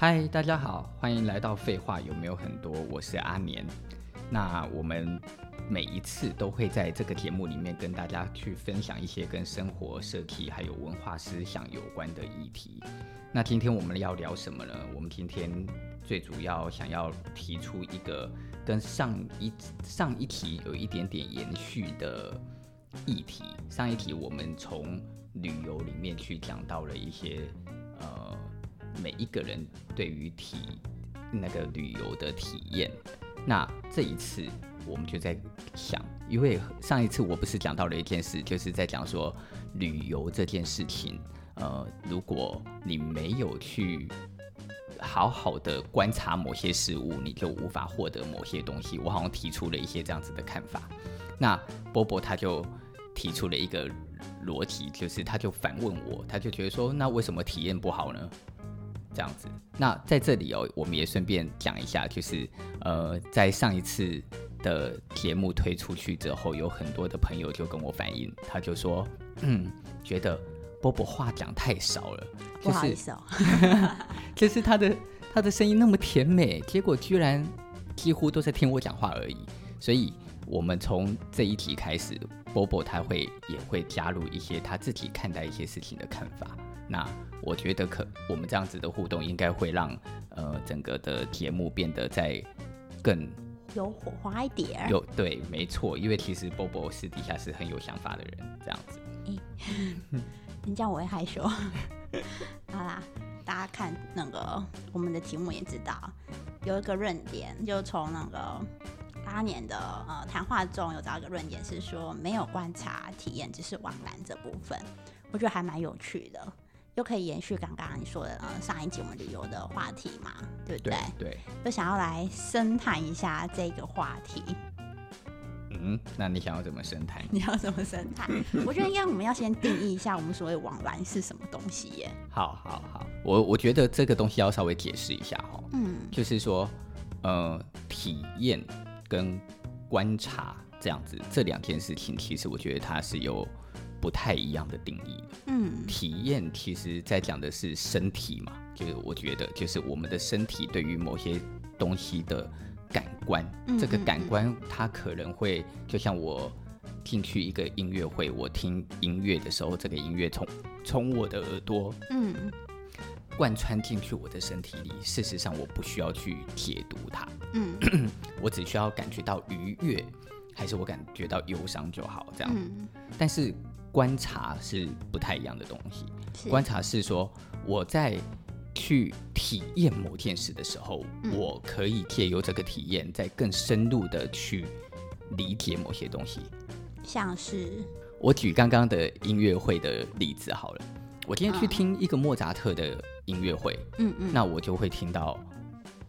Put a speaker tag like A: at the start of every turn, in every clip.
A: 嗨，大家好，欢迎来到废话有没有很多？我是阿年。那我们每一次都会在这个节目里面跟大家去分享一些跟生活、设计还有文化思想有关的议题。那今天我们要聊什么呢？我们今天最主要想要提出一个跟上一上一题有一点点延续的议题。上一题我们从旅游里面去讲到了一些呃。每一个人对于体那个旅游的体验，那这一次我们就在想，因为上一次我不是讲到了一件事，就是在讲说旅游这件事情，呃，如果你没有去好好的观察某些事物，你就无法获得某些东西。我好像提出了一些这样子的看法，那波波他就提出了一个逻辑，就是他就反问我，他就觉得说，那为什么体验不好呢？这样子，那在这里哦，我们也顺便讲一下，就是呃，在上一次的节目推出去之后，有很多的朋友就跟我反映，他就说，嗯，觉得波波话讲太少了，就是、
B: 不好意思哦，
A: 就是他的他的声音那么甜美，结果居然几乎都在听我讲话而已。所以，我们从这一题开始，波波他会也会加入一些他自己看待一些事情的看法。那我觉得可我们这样子的互动应该会让呃整个的节目变得再更
B: 有火花一点。
A: 有对，没错，因为其实波波私底下是很有想法的人，这样子。
B: 欸、你这样我会害羞。好啦，大家看那个我们的题目也知道，有一个论点，就从那个八年的呃谈话中有找一个论点是说，没有观察体验，只是网感这部分，我觉得还蛮有趣的。就可以延续刚刚你说的，呃，上一集我们旅游的话题嘛，对不对？
A: 对，
B: 就想要来深谈一下这个话题。
A: 嗯，那你想要怎么深谈？
B: 你要怎么深谈？我觉得应该我们要先定义一下我们所谓网蓝是什么东西耶。
A: 好好好，我我觉得这个东西要稍微解释一下哈。
B: 嗯，
A: 就是说，呃，体验跟观察这样子这两件事情，其实我觉得它是有。不太一样的定义。
B: 嗯，
A: 体验其实在讲的是身体嘛，就是我觉得就是我们的身体对于某些东西的感官，
B: 嗯、
A: 这个感官它可能会就像我进去一个音乐会，我听音乐的时候，这个音乐从从我的耳朵
B: 嗯。
A: 贯穿进去我的身体里，事实上我不需要去解读它，
B: 嗯，
A: 我只需要感觉到愉悦，还是我感觉到忧伤就好，这样，
B: 嗯、
A: 但是。观察是不太一样的东西。观察是说，我在去体验某件事的时候，
B: 嗯、
A: 我可以借由这个体验，再更深入的去理解某些东西。
B: 像是
A: 我举刚刚的音乐会的例子好了，我今天去听一个莫扎特的音乐会，
B: 嗯嗯，
A: 那我就会听到，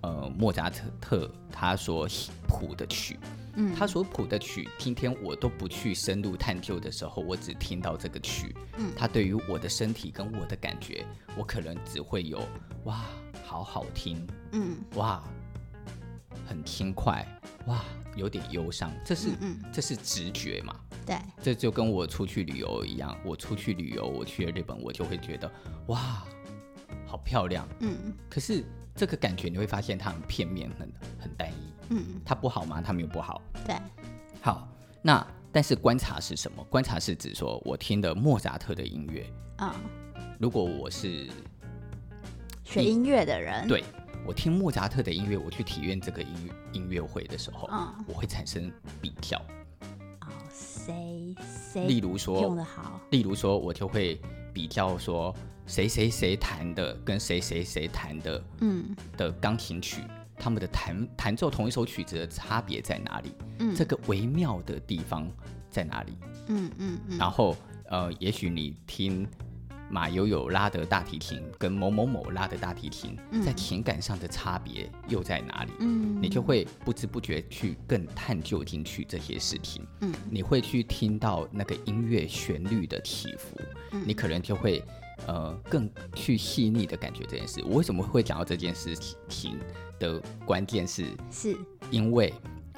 A: 呃，莫扎特特他所谱的曲。
B: 嗯，
A: 他所谱的曲，今天我都不去深入探究的时候，我只听到这个曲，
B: 嗯，
A: 他对于我的身体跟我的感觉，我可能只会有哇，好好听，
B: 嗯，
A: 哇，很轻快，哇，有点忧伤，这是，
B: 嗯，嗯，
A: 这是直觉嘛？
B: 对，
A: 这就跟我出去旅游一样，我出去旅游，我去了日本，我就会觉得哇，好漂亮，
B: 嗯，
A: 可是这个感觉你会发现它很片面，很很单一。
B: 嗯，
A: 它不好吗？它没有不好。
B: 对，
A: 好，那但是观察是什么？观察是指说我听的莫扎特的音乐。
B: 嗯，
A: 如果我是
B: 学音乐的人，
A: 对，我听莫扎特的音乐，我去体验这个音乐音乐会的时候，
B: 嗯，
A: 我会产生比较。
B: 哦，谁谁？
A: 例如说
B: 用的好。
A: 例如说，我就会比较说谁谁谁弹的跟谁谁谁弹的，
B: 嗯，
A: 的钢琴曲。他们的弹弹奏同一首曲子的差别在哪里？
B: 嗯，
A: 这个微妙的地方在哪里？
B: 嗯嗯嗯。
A: 然后呃，也许你听马友友拉的大提琴跟某某某拉的大提琴，
B: 嗯，
A: 在情感上的差别又在哪里？
B: 嗯，
A: 你就会不知不觉去更探究进去这些事情。
B: 嗯，你
A: 会去听到那个音乐旋律的起伏，
B: 嗯，
A: 你可能就会呃更去细腻的感觉这件事。我为什么会讲到这件事情？的关键是，是因为，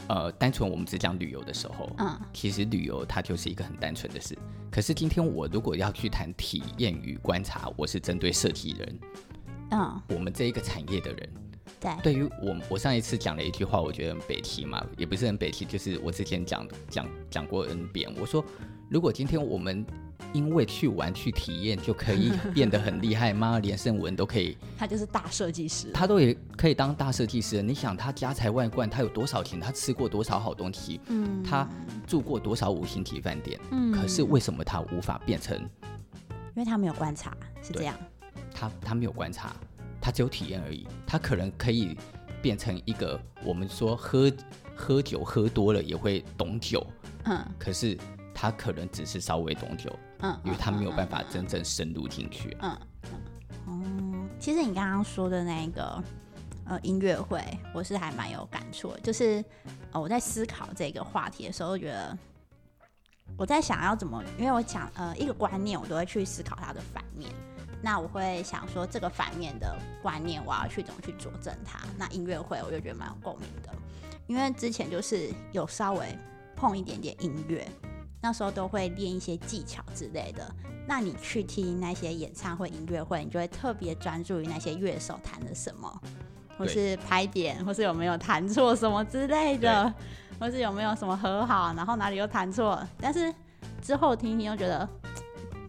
A: 呃，单纯我们只讲旅游的时候，
B: 嗯，
A: 其实旅游它就是一个很单纯的事。可是今天我如果要去谈体验与观察，我是针对设计人，
B: 嗯，
A: 我们这一个产业的人，
B: 对，
A: 对于我，我上一次讲了一句话，我觉得很北七嘛，也不是很北七，就是我之前讲讲讲过 N 遍，我说如果今天我们。因为去玩去体验就可以变得很厉害吗？连胜文都可以，
B: 他就是大设计师，
A: 他都也可以当大设计师。你想他家财万贯，他有多少钱？他吃过多少好东西？嗯，他住过多少五星级饭店？嗯，可是为什么他无法变成？
B: 因为他没有观察，是这样。
A: 他他没有观察，他只有体验而已。他可能可以变成一个我们说喝喝酒喝多了也会懂酒，嗯，可是。他可能只是稍微懂酒，嗯，因为他没有办法真正深入进去，
B: 嗯嗯，嗯，其实你刚刚说的那个呃音乐会，我是还蛮有感触的，就是呃我在思考这个话题的时候，觉得我在想要怎么，因为我讲呃一个观念，我都会去思考它的反面，那我会想说这个反面的观念，我要去怎么去佐证它。那音乐会，我就觉得蛮有共鸣的，因为之前就是有稍微碰一点点音乐。那时候都会练一些技巧之类的。那你去听那些演唱会、音乐会，你就会特别专注于那些乐手弹的什么，或是拍点，或是有没有弹错什么之类的，或是有没有什么和好，然后哪里又弹错。但是之后听听又觉得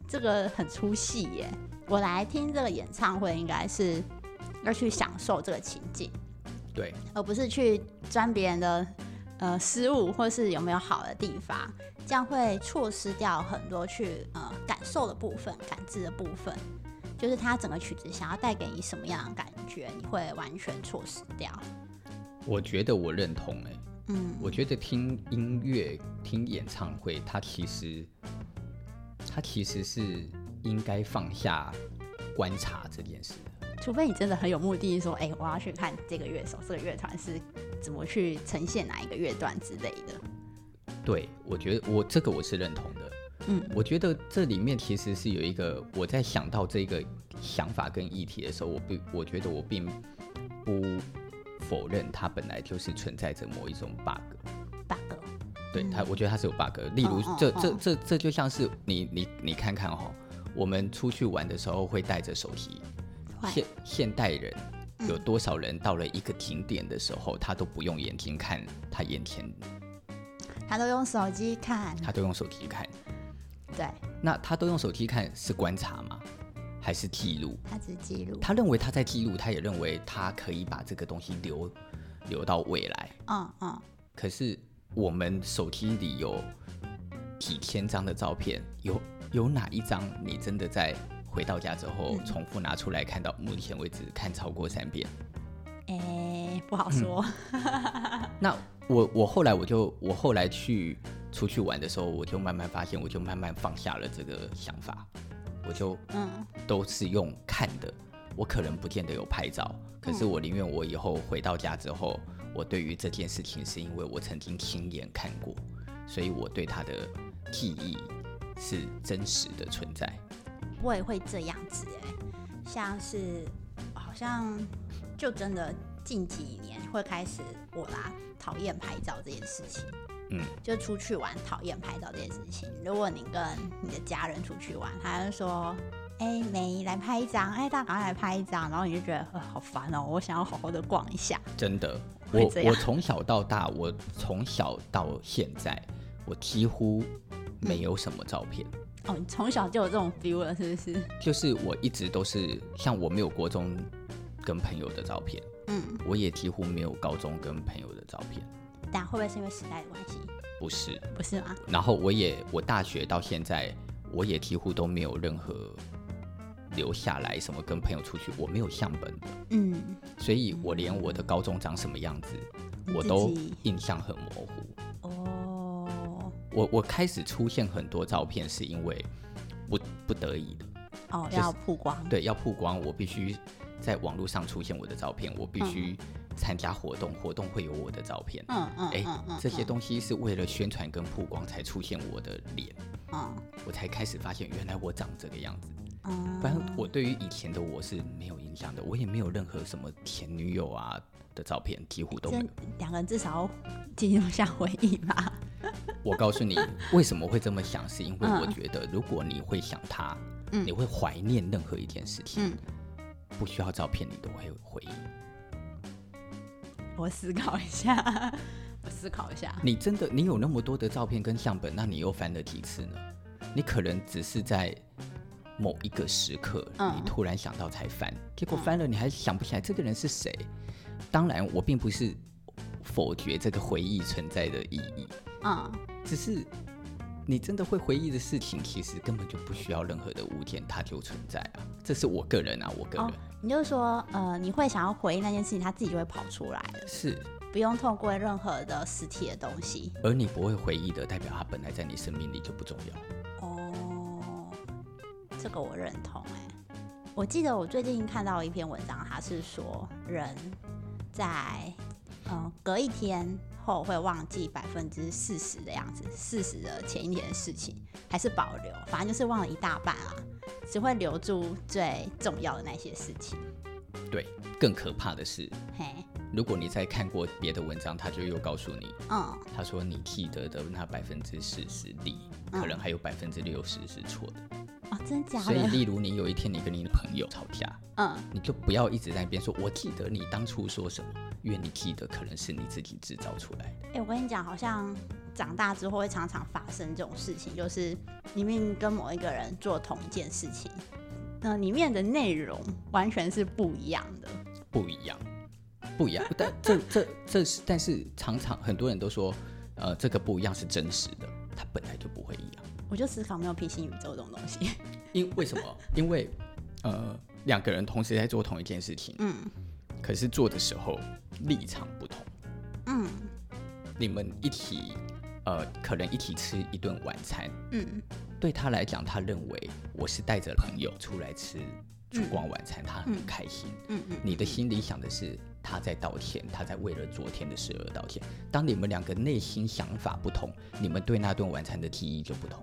B: 这个很出戏耶。我来听这个演唱会，应该是要去享受这个情境，
A: 对，
B: 而不是去钻别人的呃失误，或是有没有好的地方。这样会错失掉很多去呃感受的部分、感知的部分，就是它整个曲子想要带给你什么样的感觉，你会完全错失掉。
A: 我觉得我认同哎、欸，嗯，我觉得听音乐、听演唱会，它其实它其实是应该放下观察这件事的，
B: 除非你真的很有目的，说哎、欸，我要去看这个乐手、这个乐团是怎么去呈现哪一个乐段之类的。
A: 对，我觉得我这个我是认同的。嗯，我觉得这里面其实是有一个，我在想到这个想法跟议题的时候，我并我觉得我并不否认它本来就是存在着某一种 bug。
B: bug。
A: 对它，我觉得它是有 bug。例如，这这这这就像是你你你看看哈，我们出去玩的时候会带着手机。现现代人有多少人到了一个景点的时候，他都不用眼睛看他眼前。
B: 他都用手机看，
A: 他都用手机看，
B: 对。
A: 那他都用手机看是观察吗？还是记录？
B: 他只记录。
A: 他认为他在记录，他也认为他可以把这个东西留留到未来。嗯嗯。可是我们手机里有几千张的照片，有有哪一张你真的在回到家之后重复拿出来看到？目前为止看超过三遍？
B: 哎、欸，不好说。
A: 嗯、那。我我后来我就我后来去出去玩的时候，我就慢慢发现，我就慢慢放下了这个想法，我就嗯都是用看的，我可能不见得有拍照，可是我宁愿我以后回到家之后，我对于这件事情是因为我曾经亲眼看过，所以我对它的记忆是真实的存在。
B: 我也会这样子哎，像是好像就真的近几年会开始我啦。讨厌拍照这件事情，嗯，就出去玩讨厌拍照这件事情。如果你跟你的家人出去玩，他就说：“哎、欸，没来拍一张，哎、欸，大家赶快来拍一张。”然后你就觉得，呃，好烦哦，我想要好好的逛一下。
A: 真的，我我从小到大，我从小到现在，我几乎没有什么照片。
B: 嗯、哦，你从小就有这种 feel 了，是不是？
A: 就是我一直都是像我没有国中跟朋友的照片。嗯，我也几乎没有高中跟朋友的照片，
B: 但会不会是因为时代的关系？
A: 不是，
B: 不是吗？
A: 然后我也，我大学到现在，我也几乎都没有任何留下来什么跟朋友出去，我没有相本的。嗯，所以我连我的高中长什么样子，我都印象很模糊。哦，我我开始出现很多照片，是因为不不得已的。
B: 哦，要曝光。
A: 对，要曝光，我必须。在网络上出现我的照片，我必须参加活动，嗯、活动会有我的照片。嗯嗯，哎、这些东西是为了宣传跟曝光才出现我的脸。嗯，我才开始发现原来我长这个样子。嗯，不然我对于以前的我是没有印象的，我也没有任何什么前女友啊的照片，几乎都没有。
B: 两个人至少记录下回忆吧。
A: 我告诉你为什么会这么想，是因为我觉得如果你会想他，嗯、你会怀念任何一件事情。嗯不需要照片你都会回忆？
B: 我思考一下，我思考一下。
A: 你真的你有那么多的照片跟相本，那你又翻了几次呢？你可能只是在某一个时刻，你突然想到才翻，嗯、结果翻了你还想不起来这个人是谁。当然，我并不是否决这个回忆存在的意义，嗯，只是你真的会回忆的事情，其实根本就不需要任何的物件，它就存在啊。这是我个人啊，我个人。哦、
B: 你就是说，呃，你会想要回忆那件事情，它自己就会跑出来了，
A: 是
B: 不用透过任何的实体的东西。
A: 而你不会回忆的，代表它本来在你生命里就不重要。
B: 哦，这个我认同哎。我记得我最近看到一篇文章，它是说人。在呃隔一天后会忘记百分之四十的样子，四十的前一天的事情还是保留，反正就是忘了一大半啊，只会留住最重要的那些事情。
A: 对，更可怕的是，嘿，如果你再看过别的文章，他就又告诉你，嗯，他说你记得的那百分之四十里，可能还有百分之六十是错的。
B: 哦，真假的？
A: 所以，例如你有一天你跟你的朋友吵架，嗯，你就不要一直在那边说“我记得你当初说什么”，因为你记得可能是你自己制造出来的。
B: 哎、欸，我跟你讲，好像长大之后会常常发生这种事情，就是里面跟某一个人做同一件事情，那里面的内容完全是不一样的，
A: 不一样，不一样。但这这这是，但是常常很多人都说，呃，这个不一样是真实的，它本来就不会一样。
B: 我就思考没有平行宇宙这种东西，
A: 因为什么？因为呃，两个人同时在做同一件事情，嗯，可是做的时候立场不同，嗯，你们一起呃，可能一起吃一顿晚餐，嗯，对他来讲，他认为我是带着朋友出来吃烛光晚餐，他很开心，嗯嗯，你的心里想的是他在道歉，他在为了昨天的事而道歉。当你们两个内心想法不同，你们对那顿晚餐的记忆就不同。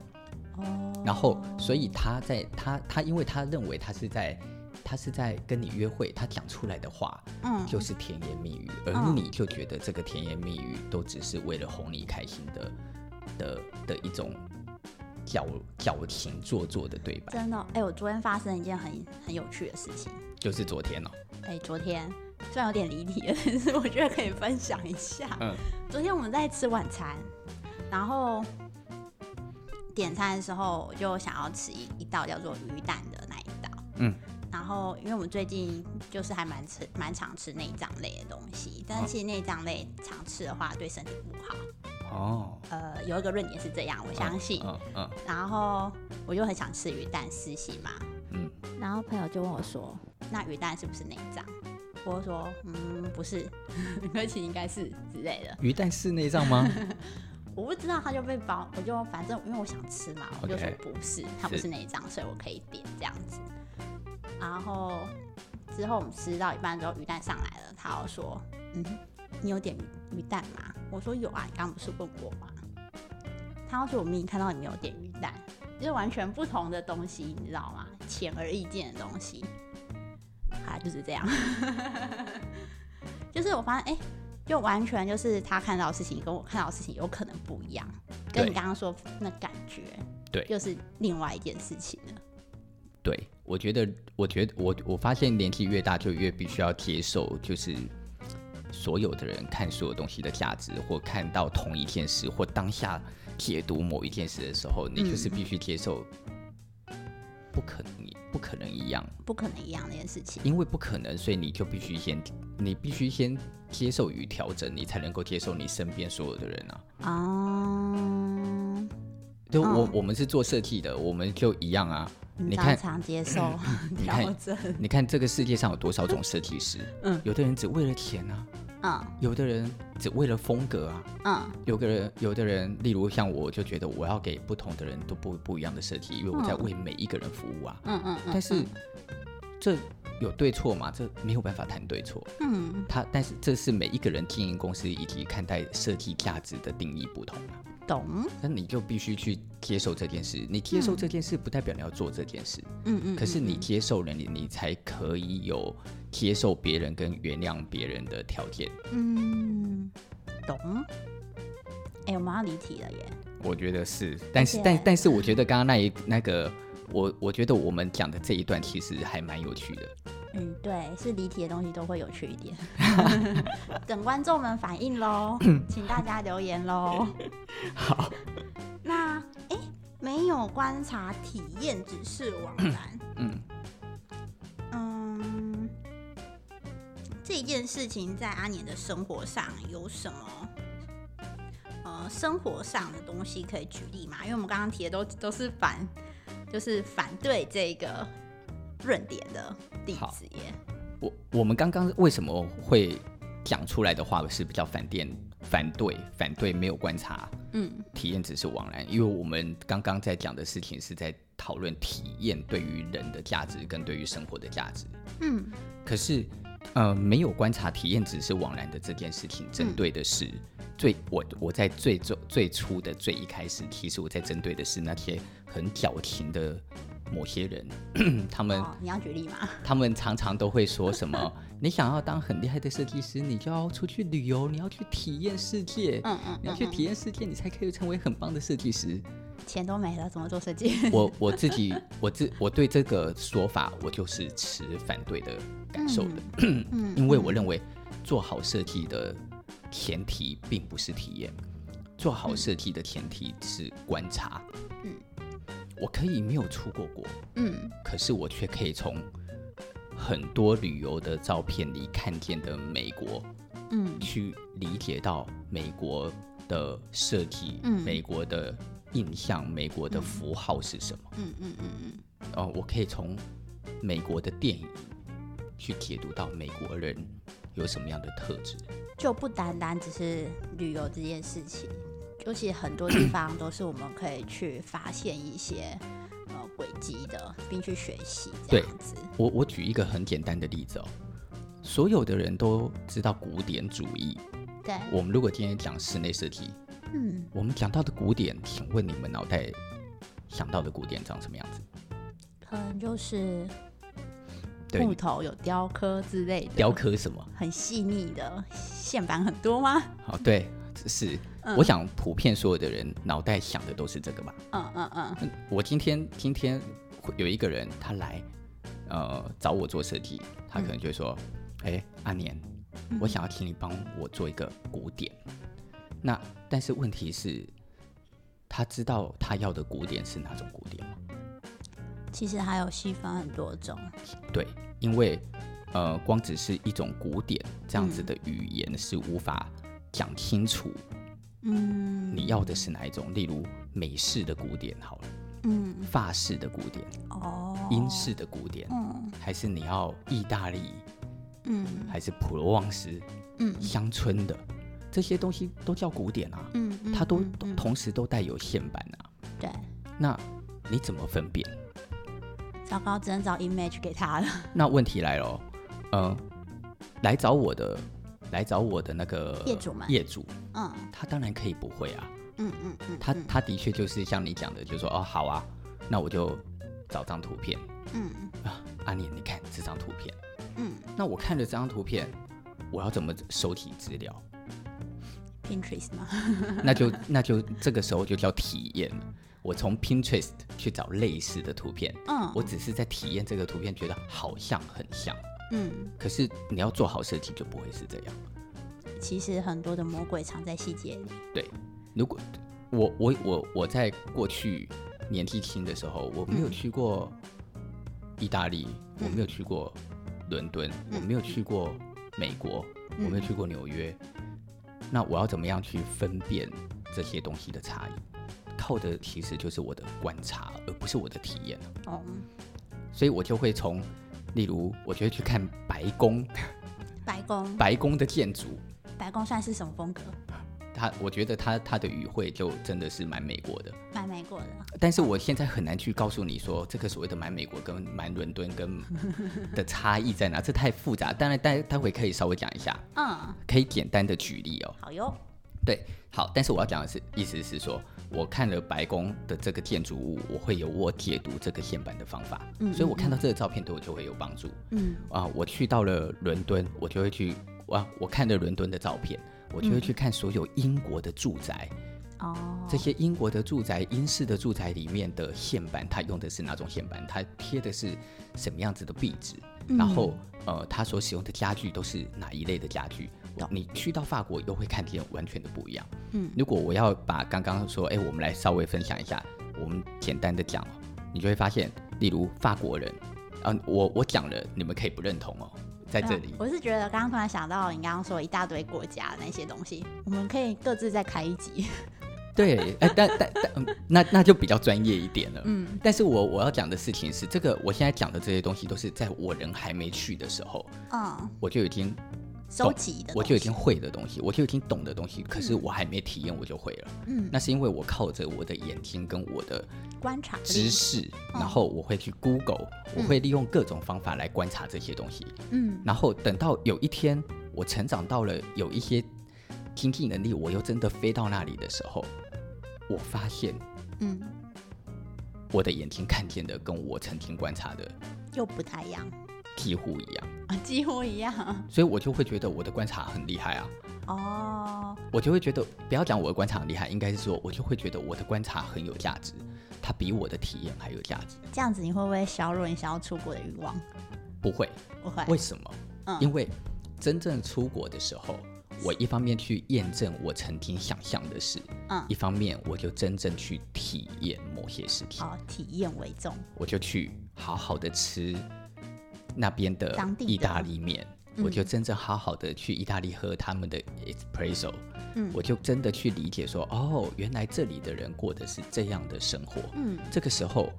A: 然后，所以他在他他，因为他认为他是在他是在跟你约会，他讲出来的话，嗯，就是甜言蜜语，而你就觉得这个甜言蜜语都只是为了哄你开心的的的一种矫矫情做作的对白。
B: 真的，哎，我昨天发生一件很很有趣的事情，
A: 就是昨天哦，
B: 哎，昨天虽然有点离题了，但是我觉得可以分享一下。嗯，昨天我们在吃晚餐，然后。点餐的时候，我就想要吃一一道叫做鱼蛋的那一道。嗯，然后因为我们最近就是还蛮吃蛮常吃内脏类的东西，但是其实内脏类常吃的话对身体不好。哦。呃，有一个论点是这样，我相信。嗯嗯。然后我就很想吃鱼蛋丝心嘛。嗯。然后朋友就问我说：“那鱼蛋是不是内脏？”我说：“嗯，不是，而且应该是之类的。”
A: 鱼蛋是内脏吗？
B: 我不知道，他就被包，我就反正因为我想吃嘛，我就说不是，他不是那一张，所以我可以点这样子。然后之后我们吃到一半之后，鱼蛋上来了，他又说：“嗯，你有点鱼鱼蛋吗？”我说：“有啊，你刚刚不是问我吗？”他要说：“我明明看到你没有点鱼蛋，就是完全不同的东西，你知道吗？显而易见的东西。”啊，就是这样，就是我发现，哎、欸。就完全就是他看到的事情跟我看到的事情有可能不一样，跟你刚刚说那感觉，对，又是另外一件事情了。
A: 对，我觉得，我觉得我我发现年纪越大就越必须要接受，就是所有的人看所有东西的价值，或看到同一件事，或当下解读某一件事的时候，你就是必须接受。不可能，不可能一样，
B: 不可能一样那件事情，
A: 因为不可能，所以你就必须先，你必须先接受与调整，你才能够接受你身边所有的人啊。啊，就我、哦、我们是做设计的，我们就一样啊。你看，
B: 常接受 调整。
A: 你看这个世界上有多少种设计师？嗯，有的人只为了钱啊。嗯，有的人只为了风格啊，嗯，有个人，有的人，例如像我，就觉得我要给不同的人都不不一样的设计，因为我在为每一个人服务啊，嗯嗯，但是这有对错吗？这没有办法谈对错，嗯，他，但是这是每一个人经营公司以及看待设计价值的定义不同啊。
B: 懂，
A: 那你就必须去接受这件事。你接受这件事，不代表你要做这件事。嗯嗯。可是你接受了，你你才可以有接受别人跟原谅别人的条件。嗯，
B: 懂。哎、欸，我们要离题了耶。
A: 我觉得是，但是但但是，我觉得刚刚那一那个，我我觉得我们讲的这一段其实还蛮有趣的。
B: 嗯，对，是离题的东西都会有趣一点。等观众们反应喽，请大家留言喽。
A: 好，
B: 那哎，没有观察体验只是枉然。嗯嗯，这件事情在阿年的生活上有什么？呃，生活上的东西可以举例嘛？因为我们刚刚提的都都是反，就是反对这个论点的弟子耶。
A: 我我们刚刚为什么会讲出来的话是比较反电、反对、反对没有观察，嗯，体验只是枉然。因为我们刚刚在讲的事情是在讨论体验对于人的价值跟对于生活的价值，嗯，可是呃，没有观察体验只是枉然的这件事情，针对的是。嗯最我我在最最最初的最一开始，其实我在针对的是那些很矫情的某些人，他们、哦、
B: 你要举例吗？
A: 他们常常都会说什么？你想要当很厉害的设计师，你就要出去旅游，你要去体验世界，嗯嗯，嗯，你要去体验世界，你才可以成为很棒的设计师。
B: 钱都没了，怎么做设计？
A: 我我自己我自我对这个说法，我就是持反对的感受的，因为我认为做好设计的。前提并不是体验，做好设计的前提是观察。嗯，我可以没有出过国，嗯，可是我却可以从很多旅游的照片里看见的美国，嗯，去理解到美国的设计，嗯，美国的印象，美国的符号是什么？嗯嗯嗯嗯。哦，我可以从美国的电影去解读到美国人有什么样的特质。
B: 就不单单只是旅游这件事情，尤其很多地方都是我们可以去发现一些呃轨迹的，并去学习这样子。
A: 对，我我举一个很简单的例子哦，所有的人都知道古典主义。
B: 对，
A: 我们如果今天讲室内设计，嗯，我们讲到的古典，请问你们脑袋想到的古典长什么样子？
B: 可能就是。木头有雕刻之类的，
A: 雕刻什么？
B: 很细腻的线板很多吗？
A: 哦，对，是。嗯、我想普遍所有的人脑袋想的都是这个吧。嗯嗯嗯。我今天今天有一个人他来，呃，找我做设计，他可能就会说：“哎、阿年，我想要请你帮我做一个古典。嗯”那但是问题是，他知道他要的古典是哪种古典吗？
B: 其实还有细分很多种，
A: 对，因为呃，光只是一种古典这样子的语言是无法讲清楚，嗯，你要的是哪一种？例如美式的古典好了，嗯，法式的古典，哦，英式的古典，嗯，还是你要意大利，嗯，还是普罗旺斯，嗯，乡村的这些东西都叫古典啊，嗯，它都同时都带有线板啊，
B: 对，
A: 那你怎么分辨？
B: 糟糕，只能找 image 给他了。
A: 那问题来了，嗯，来找我的，来找我的那个
B: 业主们，
A: 业主，嗯，他当然可以不会啊，嗯嗯嗯，他他的确就是像你讲的，就是说哦，好啊，那我就找张图片，嗯。啊，阿念，你看这张图片，嗯，那我看了这张图片，我要怎么收集资料
B: ？Pinterest 吗？
A: 那就那就这个时候就叫体验了。我从 Pinterest 去找类似的图片，嗯，我只是在体验这个图片，觉得好像很像，嗯，可是你要做好设计就不会是这样。
B: 其实很多的魔鬼藏在细节里。
A: 对，如果我我我我在过去年纪轻的时候，我没有去过意大利，嗯，我没有去过伦敦，嗯，我没有去过美国，嗯，我没有去过纽约，那我要怎么样去分辨这些东西的差异？靠的其实就是我的观察，而不是我的体验。哦，所以我就会从，例如，我就会去看白宫，
B: 白宫，
A: 白宫的建筑，
B: 白宫算是什么风格？
A: 他，我觉得他他的语汇就真的是蛮美国的，
B: 蛮美国的。
A: 但是我现在很难去告诉你说，这个所谓的蛮美国跟蛮伦敦跟 的差异在哪，这太复杂。当然，待待会可以稍微讲一下，嗯，可以简单的举例哦。
B: 好哟，
A: 对，好，但是我要讲的是，意思是说。我看了白宫的这个建筑物，我会有我解读这个线板的方法，嗯，所以我看到这个照片对我就会有帮助，嗯啊，我去到了伦敦，我就会去哇，我看了伦敦的照片，我就会去看所有英国的住宅，哦，这些英国的住宅，英式的住宅里面的线板，它用的是哪种线板？它贴的是什么样子的壁纸？嗯、然后呃，它所使用的家具都是哪一类的家具？懂你去到法国又会看见完全的不一样。嗯，如果我要把刚刚说，哎，我们来稍微分享一下，我们简单的讲，你就会发现，例如法国人，嗯、呃，我我讲了，你们可以不认同哦，在这里。
B: 我是觉得刚刚突然想到，你刚刚说一大堆国家那些东西，我们可以各自再开一集。
A: 对，哎，但但但，嗯，那那就比较专业一点了。嗯，但是我我要讲的事情是，这个我现在讲的这些东西，都是在我人还没去的时候，嗯，我就已经
B: 收集的，
A: 我就已经会的东西，我就已经懂的东西，可是我还没体验，我就会了。嗯，那是因为我靠着我的眼睛跟我的
B: 观察
A: 知识，然后我会去 Google，我会利用各种方法来观察这些东西。嗯，然后等到有一天我成长到了有一些。经济能力，我又真的飞到那里的时候，我发现，嗯，我的眼睛看见的跟我曾经观察的
B: 又不太一样，
A: 几乎一样
B: 啊，几乎一样，
A: 所以我就会觉得我的观察很厉害啊。哦，我就会觉得，不要讲我的观察很厉害，应该是说，我就会觉得我的观察很有价值，它比我的体验还有价值。
B: 这样子，你会不会削弱你想要出国的欲望？
A: 不会，不会。为什么？嗯，因为真正出国的时候。我一方面去验证我曾经想象的事，嗯，一方面我就真正去体验某些事情。
B: 好，体验为重。
A: 我就去好好的吃那边的意大利面，我就真正好好的去意大利喝他们的 espresso，嗯，我就真的去理解说，哦，原来这里的人过的是这样的生活，嗯，这个时候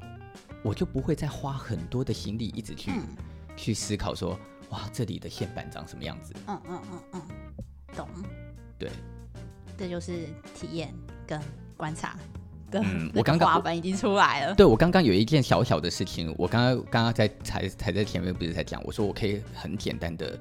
A: 我就不会再花很多的心力一直去、嗯、去思考说，哇，这里的线板长什么样子？嗯嗯嗯嗯。
B: 懂，
A: 对，
B: 这就是体验跟观察的。
A: 嗯，我刚刚
B: 话本已经出来了。
A: 对，我刚刚有一件小小的事情，我刚刚刚刚在才才在前面不是在讲，我说我可以很简单的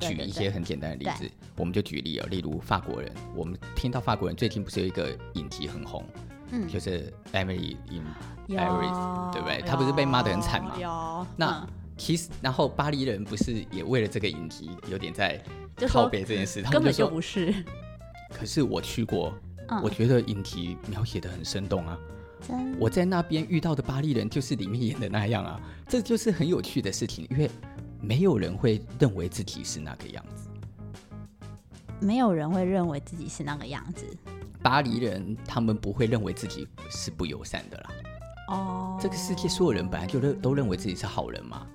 A: 举一些很简单的例子，我们就举例啊，例如法国人，我们听到法国人最近不是有一个影集很红，嗯，就是 Emily in Paris，对不对？他不是被骂的很惨吗？有。那、嗯、其实，然后巴黎人不是也为了这个影集有点在。就靠北这件事，他们就
B: 根本就不是。
A: 可是我去过，嗯、我觉得影集描写的很生动啊。我在那边遇到的巴黎人就是里面演的那样啊，这就是很有趣的事情，因为没有人会认为自己是那个样子。
B: 没有人会认为自己是那个样子。
A: 巴黎人他们不会认为自己是不友善的啦。哦，这个世界所有人本来就认都认为自己是好人嘛。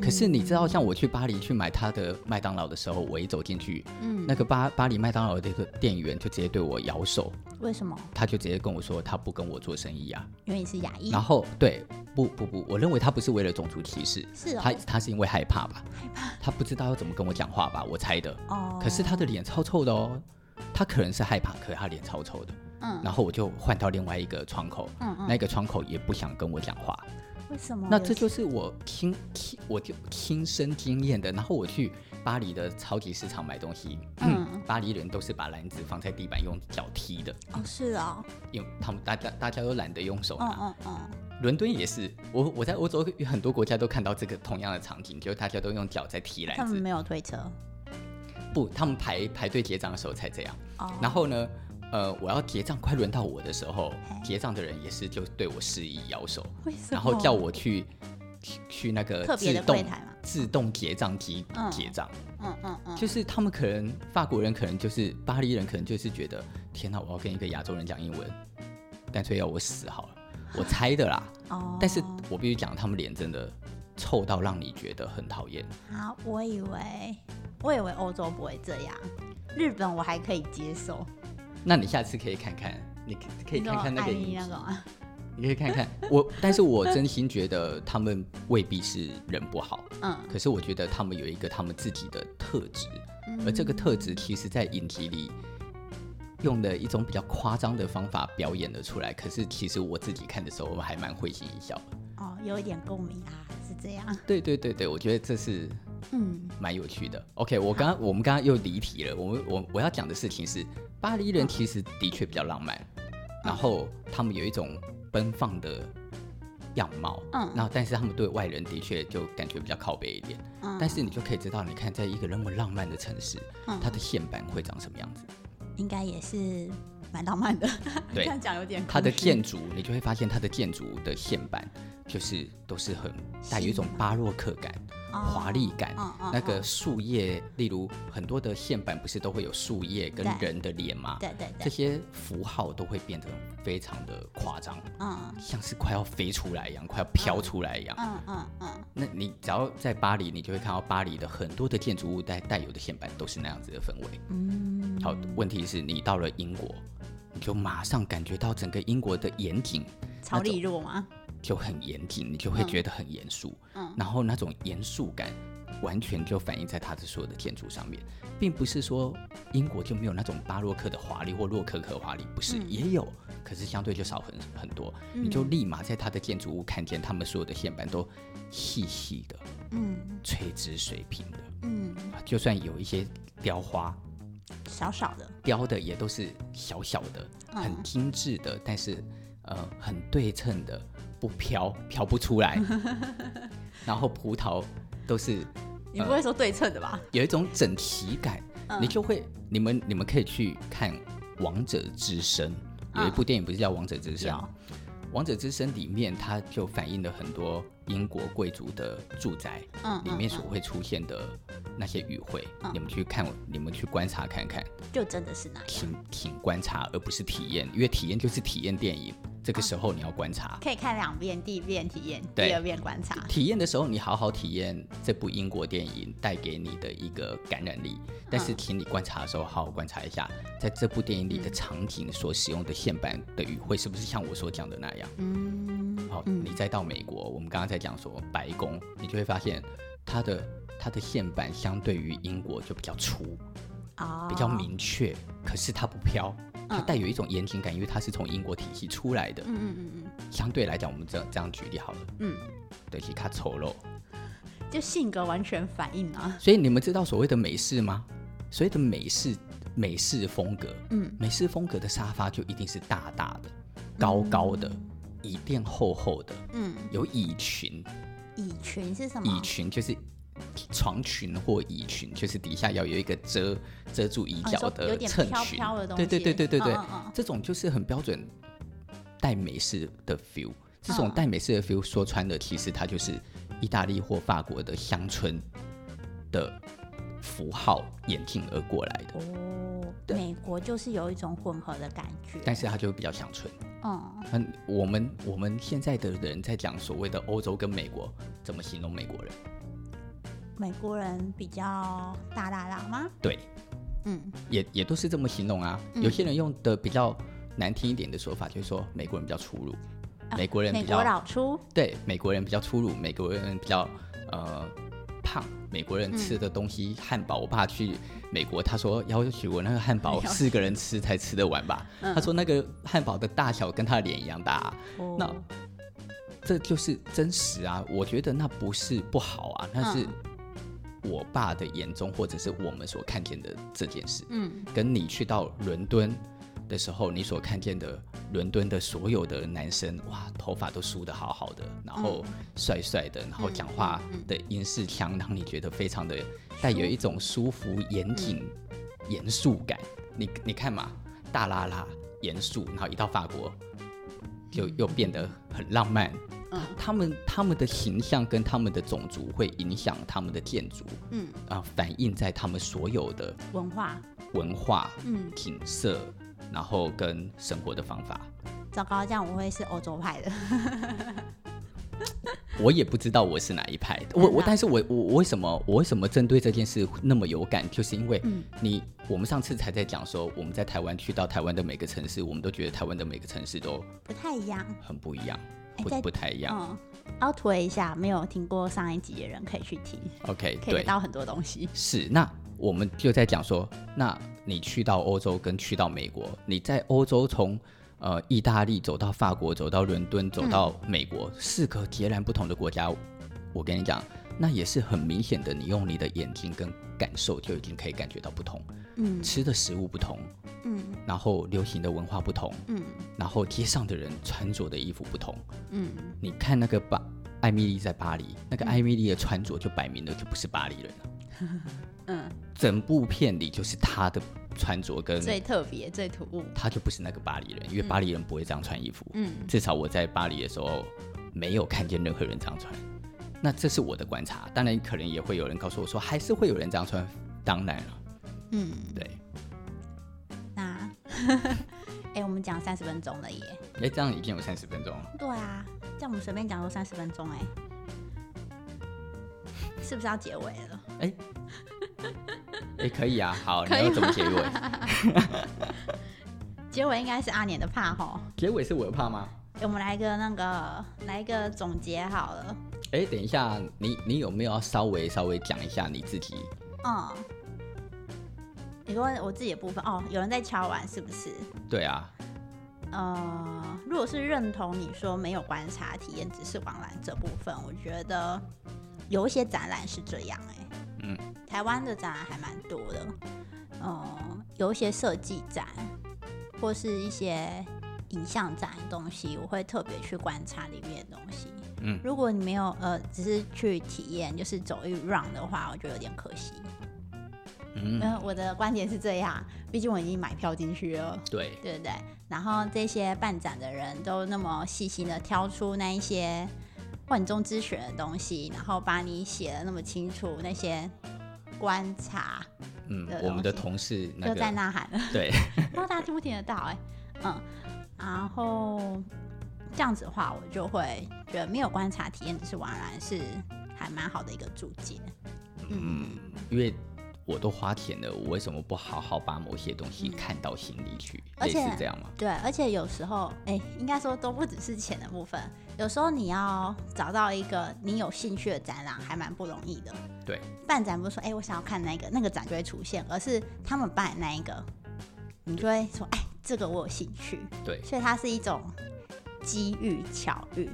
A: 可是你知道，像我去巴黎去买他的麦当劳的时候，我一走进去，嗯，那个巴巴黎麦当劳的这个店员就直接对我摇手。
B: 为什么？
A: 他就直接跟我说，他不跟我做生意啊。
B: 因为你是亚裔。
A: 然后对，不不不，我认为他不是为了种族歧视，
B: 是哦，
A: 他他是因为害怕吧？
B: 害怕。
A: 他不知道要怎么跟我讲话吧？我猜的。哦。可是他的脸超臭的哦，他可能是害怕，可是他脸超臭的。嗯。然后我就换到另外一个窗口，嗯嗯，那个窗口也不想跟我讲话。
B: 为什么？
A: 那这就是我亲亲，我就亲身经验的。然后我去巴黎的超级市场买东西，嗯，嗯，巴黎人都是把篮子放在地板用脚踢的。
B: 哦，是啊，
A: 因为他们大家大家都懒得用手拿。
B: 嗯嗯嗯。
A: 伦敦也是，我我在欧洲很多国家都看到这个同样的场景，就是大家都用脚在踢篮子。
B: 他们没有推车。
A: 不，他们排排队结账的时候才这样。哦。然后呢？呃，我要结账，快轮到我的时候，结账的人也是就对我示意摇手，然后叫我去去那个自动自动结账机结账。嗯嗯嗯，就是他们可能法国人可能就是巴黎人可能就是觉得天哪，我要跟一个亚洲人讲英文，干脆要我死好了，我猜的啦。哦，但是我必须讲，他们脸真的臭到让你觉得很讨厌。
B: 好，我以为我以为欧洲不会这样，日本我还可以接受。
A: 那你下次可以看看，你可以看看那个影集，你可以看看我，但是我真心觉得他们未必是人不好，嗯，可是我觉得他们有一个他们自己的特质，而这个特质其实在影集里用的一种比较夸张的方法表演了出来，可是其实我自己看的时候，我还蛮会心一笑的。
B: 哦，有一点共鸣啊，是这样。
A: 对对对对，我觉得这是。嗯，蛮有趣的。OK，我刚刚我们刚刚又离题了。我们我我要讲的事情是，巴黎人其实的确比较浪漫，嗯、然后他们有一种奔放的样貌。嗯，然后但是他们对外人的确就感觉比较靠北一点。嗯，但是你就可以知道，你看在一个那么浪漫的城市，嗯、它的线板会长什么样子？
B: 应该也是蛮浪漫的。
A: 对，这样讲有点。它的建筑，你就会发现它的建筑的线板就是都是很带有一种巴洛克感。华丽感。那个树叶，例如很多的线板不是都会有树叶跟人的脸吗？
B: 对对对，
A: 这些符号都会变得非常的夸张，嗯，像是快要飞出来一样，快要飘出来一样。嗯嗯嗯。那你只要在巴黎，你就会看到巴黎的很多的建筑物带带有的线板都是那样子的氛围。嗯。好，问题是你到了英国。你就马上感觉到整个英国的严谨，
B: 超利落吗？
A: 就很严谨，你就会觉得很严肃。嗯，然后那种严肃感完全就反映在它的所有的建筑上面，并不是说英国就没有那种巴洛克的华丽或洛可可华丽，不是、嗯、也有，可是相对就少很很多。嗯、你就立马在它的建筑物看见，他们所有的线板都细细的，嗯，垂直水平的，嗯，就算有一些雕花。
B: 小小的。
A: 雕的也都是小小的，很精致的，嗯、但是呃很对称的，不飘飘不出来。然后葡萄都是，
B: 你不会说对称的吧？
A: 有一种整齐感，嗯、你就会你们你们可以去看《王者之声》，有一部电影不是叫《王者之声》？嗯王者之声里面，它就反映了很多英国贵族的住宅，嗯，里面所会出现的那些语汇，嗯、你们去看，你们去观察看看，
B: 就真的是那样，
A: 请请观察，而不是体验，因为体验就是体验电影。这个时候你要观察，
B: 可以看两遍，第一遍体
A: 验，
B: 第二遍观察。
A: 体验的时候，你好好体验这部英国电影带给你的一个感染力。但是，请你观察的时候，好好观察一下，在这部电影里的场景所使用的线板的语汇，是不是像我所讲的那样？嗯，好，你再到美国，我们刚刚在讲说白宫，你就会发现它的它的线板相对于英国就比较粗，啊，比较明确，可是它不飘。它带有一种严谨感，因为它是从英国体系出来的。嗯嗯嗯嗯。相对来讲，我们这样这样举例好了。嗯。对，其他丑陋。
B: 就性格完全反映啊。
A: 所以你们知道所谓的美式吗？所谓的美式美式风格，嗯，美式风格的沙发就一定是大大的、高高的、椅垫厚厚的，嗯，有椅裙。
B: 椅裙是什么？
A: 椅裙就是。床裙或衣裙，就是底下要有一个遮遮住衣角的衬裙，对对对对对对，这种就是很标准带美式的 feel。这种带美式的 feel 说穿了，其实它就是意大利或法国的乡村的符号演进而过来的。
B: 哦，美国就是有一种混合的感觉，
A: 但是它就比较乡村。嗯，我们我们现在的人在讲所谓的欧洲跟美国，怎么形容美国人？
B: 美国人比较大大大吗？
A: 对，嗯，也也都是这么形容啊。嗯、有些人用的比较难听一点的说法，就是说美国人比较粗鲁，啊、美国人比
B: 较老粗。
A: 对，美国人比较粗鲁，美国人比较呃胖。美国人吃的东西，汉、嗯、堡，我爸去美国，他说要求我那个汉堡 四个人吃才吃得完吧？嗯、他说那个汉堡的大小跟他的脸一样大、啊。哦、那这就是真实啊！我觉得那不是不好啊，那是。嗯我爸的眼中，或者是我们所看见的这件事，嗯，跟你去到伦敦的时候，你所看见的伦敦的所有的男生，哇，头发都梳得好好的，然后帅帅的，然后讲话的英式腔，让你觉得非常的带有一种舒服、严谨、严肃感。你你看嘛，大拉拉、严肃，然后一到法国，就又变得很浪漫。他们他们的形象跟他们的种族会影响他们的建筑，嗯啊，反映在他们所有的
B: 文化、
A: 文化、嗯景色，然后跟生活的方法。
B: 糟糕，这样我会是欧洲派的。
A: 我也不知道我是哪一派的，我我，但是我我我为什么我为什么针对这件事那么有感，就是因为你我们上次才在讲说，我们在台湾去到台湾的每个城市，我们都觉得台湾的每个城市都
B: 不太一样，
A: 很不一样。不不太一样。嗯，
B: 凹凸一下，没有听过上一集的人可以去听。
A: OK，
B: 可以得到很多东西。
A: 是，那我们就在讲说，那你去到欧洲跟去到美国，你在欧洲从呃意大利走到法国，走到伦敦，走到美国，嗯、四个截然不同的国家。我跟你讲，那也是很明显的，你用你的眼睛跟感受就已经可以感觉到不同。嗯，吃的食物不同。嗯，然后流行的文化不同，嗯，然后街上的人穿着的衣服不同，嗯，你看那个巴艾米丽在巴黎，那个艾米丽的穿着就摆明了就不是巴黎人了，嗯，整部片里就是她的穿着跟
B: 最特别、最突兀，
A: 她就不是那个巴黎人，因为巴黎人不会这样穿衣服，嗯，至少我在巴黎的时候没有看见任何人这样穿，那这是我的观察，当然可能也会有人告诉我说，还是会有人这样穿。当然了，
B: 嗯，
A: 对。
B: 那，哎，我们讲三十分钟了耶。
A: 哎，这样已经有三十分钟
B: 了。对啊，这样我们随便讲都三十分钟哎，是不是要结尾了？
A: 哎，哎，可以啊，好，你要怎么结尾？
B: 结尾应该是阿年的怕吼。
A: 结尾是我的怕吗？
B: 我们来一个那个，来一个总结好了。
A: 哎，等一下，你你有没有要稍微稍微讲一下你自己？
B: 嗯，你说我自己的部分哦，有人在敲碗是不是？
A: 对啊。
B: 呃，如果是认同你说没有观察体验，只是往览这部分，我觉得有一些展览是这样哎、欸。嗯。台湾的展览还蛮多的，嗯、呃，有一些设计展或是一些影像展的东西，我会特别去观察里面的东西。嗯，如果你没有呃，只是去体验，就是走一 round 的话，我觉得有点可惜。嗯，我的观点是这样，毕竟我已经买票进去了。对，对不对？然后这些办展的人都那么细心的挑出那一些万中之选的东西，然后把你写的那么清楚，那些观察。
A: 嗯，我们的同事、那个、
B: 就在呐喊了。
A: 对，
B: 不知道大家听不听得到、欸？哎，嗯，然后。这样子的话，我就会觉得没有观察体验只是网览是还蛮好的一个注解。
A: 嗯，因为我都花钱了，我为什么不好好把某些东西看到心里去？
B: 而且
A: 是这样吗？
B: 对，而且有时候，哎、欸，应该说都不只是钱的部分。有时候你要找到一个你有兴趣的展览，还蛮不容易的。
A: 对，
B: 办展不是说，哎、欸，我想要看那个，那个展就会出现，而是他们办那一个，你就会说，哎、欸，这个我有兴趣。
A: 对，
B: 所以它是一种。机遇巧遇，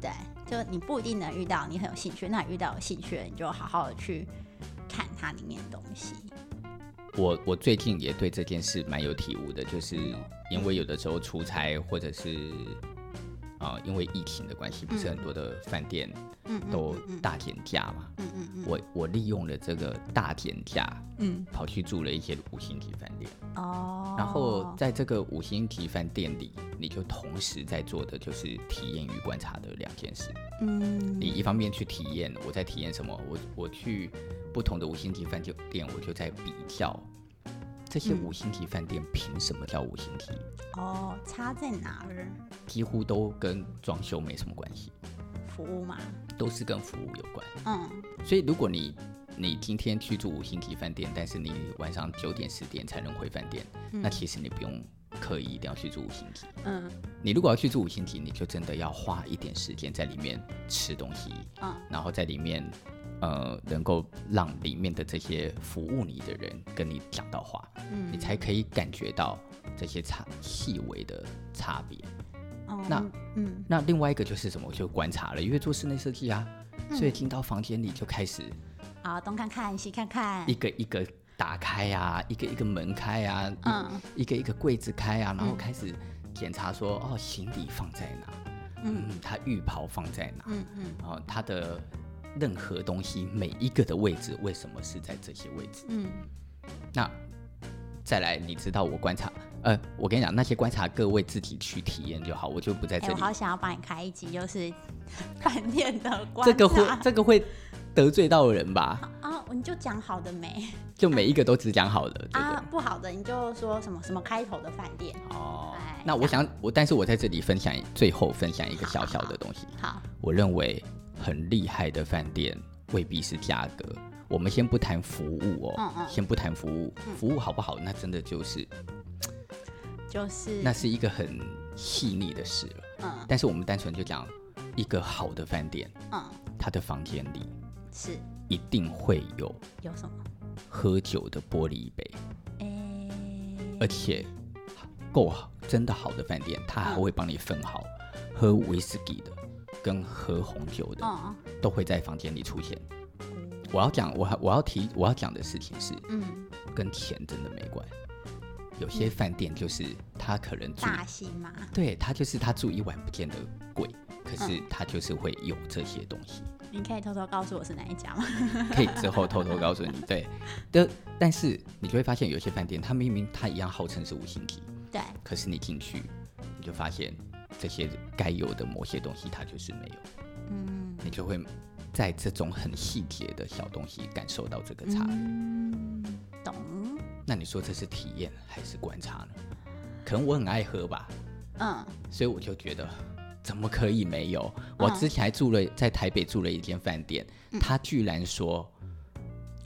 B: 对，就你不一定能遇到你很有兴趣，那你遇到有兴趣的，你就好好的去看它里面的东西。
A: 我我最近也对这件事蛮有体悟的，就是因为有的时候出差或者是。啊，因为疫情的关系，不是很多的饭店都大减价嘛。嗯嗯嗯。我我利用了这个大减价，嗯，跑去住了一些五星级饭店。哦。然后在这个五星级饭店里，你就同时在做的就是体验与观察的两件事。嗯。你一方面去体验，我在体验什么？我我去不同的五星级饭店，我就在比较。这些五星级饭店凭什么叫五星级？
B: 哦，差在哪儿？
A: 几乎都跟装修没什么关系，
B: 服务嘛，
A: 都是跟服务有关。
B: 嗯，
A: 所以如果你你今天去住五星级饭店，但是你晚上九点十点才能回饭店，嗯，那其实你不用刻意一定要去住五星级。嗯，你如果要去住五星级，你就真的要花一点时间在里面吃东西，嗯，然后在里面。呃，能够让里面的这些服务你的人跟你讲到话，嗯，你才可以感觉到这些差细微的差别。哦，那，嗯，那另外一个就是什么？我就观察了，因为做室内设计啊，嗯，所以进到房间里就开始
B: 啊，东看看西看看，
A: 一个一个打开啊，一个一个门开啊，嗯，一个一个柜子开啊，然后开始检查说，哦，行李放在哪？嗯，他浴袍放在哪？嗯嗯，然后他的。任何东西每一个的位置，为什么是在这些位置？嗯，那再来，你知道我观察，呃，我跟你讲，那些观察各位自己去体验就好，我就不在这里。
B: 欸、我好想要帮你开一集，就是饭店的观察。
A: 这个会，这个会得罪到人吧？
B: 啊，你就讲好的没？
A: 就每一个都只讲好的
B: 啊，不好的你就说什么什么开头的饭店
A: 哦。那我想我，但是我在这里分享，最后分享一个小小的东西。
B: 好，好好
A: 我认为。很厉害的饭店未必是价格，我们先不谈服务哦，嗯嗯。先不谈服务，服务好不好，那真的就是，
B: 就是
A: 那是一个很细腻的事了。嗯，但是我们单纯就讲一个好的饭店，嗯，它的房间里
B: 是。
A: 一定会有
B: 有什么？
A: 喝酒的玻璃杯，
B: 欸、
A: 而且够好，真的好的饭店，它还会帮你分好、嗯、喝威士忌的。跟喝红酒的都会在房间里出现。我要讲，我我要提，我要讲的事情是，嗯，跟钱真的没关。有些饭店就是他可能住
B: 大型嘛，
A: 对，他就是他住一晚不见得贵，可是他就是会有这些东西。
B: 你可以偷偷告诉我是哪一家吗？
A: 可以之后偷偷告诉你。对的，但是你就会发现有些饭店，他明明他一样号称是五星级，
B: 对，
A: 可是你进去你就发现这些该有的某些东西它就是没有，
B: 嗯，
A: 你就会在这种很细节的小东西感受到这个差别。
B: 嗯，懂。
A: 那你说这是体验还是观察呢？可能我很爱喝吧，
B: 嗯，
A: 所以我就觉得怎么可以没有？我之前还住了在台北住了一间饭店，嗯，他居然说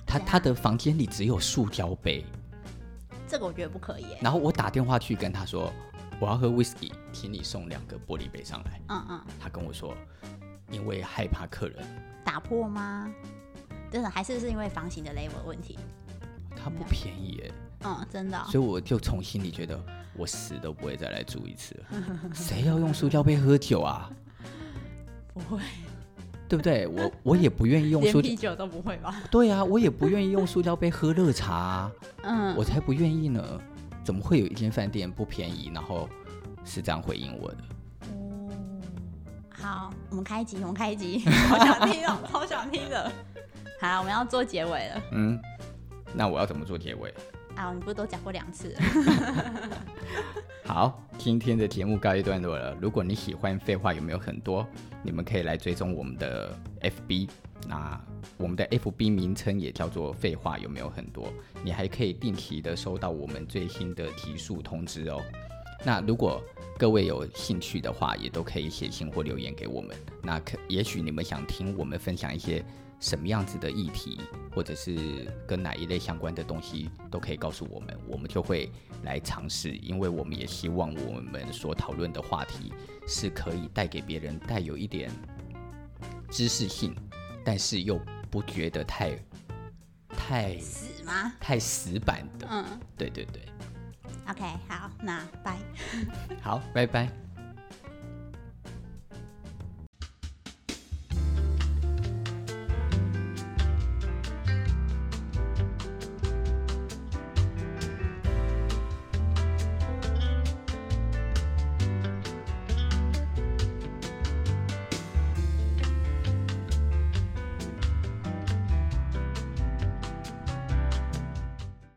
A: 他他的房间里只有塑胶杯。
B: 这个我觉得不可以。
A: 然后我打电话去跟他说，我要喝威士忌，请你送两个玻璃杯上来。
B: 嗯嗯。
A: 他跟我说，因为害怕客人
B: 打破吗？真的还是是因为房型的 level 问题？
A: 它不便宜耶。
B: 嗯，真的。
A: 所以我就从心里觉得，我死都不会再来住一次了。谁要用塑胶杯喝酒啊？
B: 不会。
A: 对不对？我我也不愿意用塑 胶
B: 啤酒都不会吧？
A: 对啊，我也不愿意用塑胶杯喝热茶啊。
B: 嗯，
A: 我才不愿意呢。怎么会有一间饭店不便宜，然后是这样回应我的？
B: 哦，好，我们开集，我们开集，好想听哦，好想听的。好，我们要做结尾了。
A: 嗯，那我要怎么做结尾？
B: 啊，你不是都讲过两次？
A: 好，今天的节目告一段落了。如果你喜欢废话有没有很多，你们可以来追踪我们的 FB，那我们的 FB 名称也叫做废话有没有很多。你还可以定期的收到我们最新的提速通知哦。那如果各位有兴趣的话，也都可以写信或留言给我们。那可也许你们想听我们分享一些。什么样子的议题，或者是跟哪一类相关的东西，都可以告诉我们，我们就会来尝试。因为我们也希望我们所讨论的话题是可以带给别人带有一点知识性，但是又不觉得太太
B: 死吗？
A: 太 死板的。
B: 嗯，
A: 对对对。
B: OK，好，那拜。
A: 好，拜拜。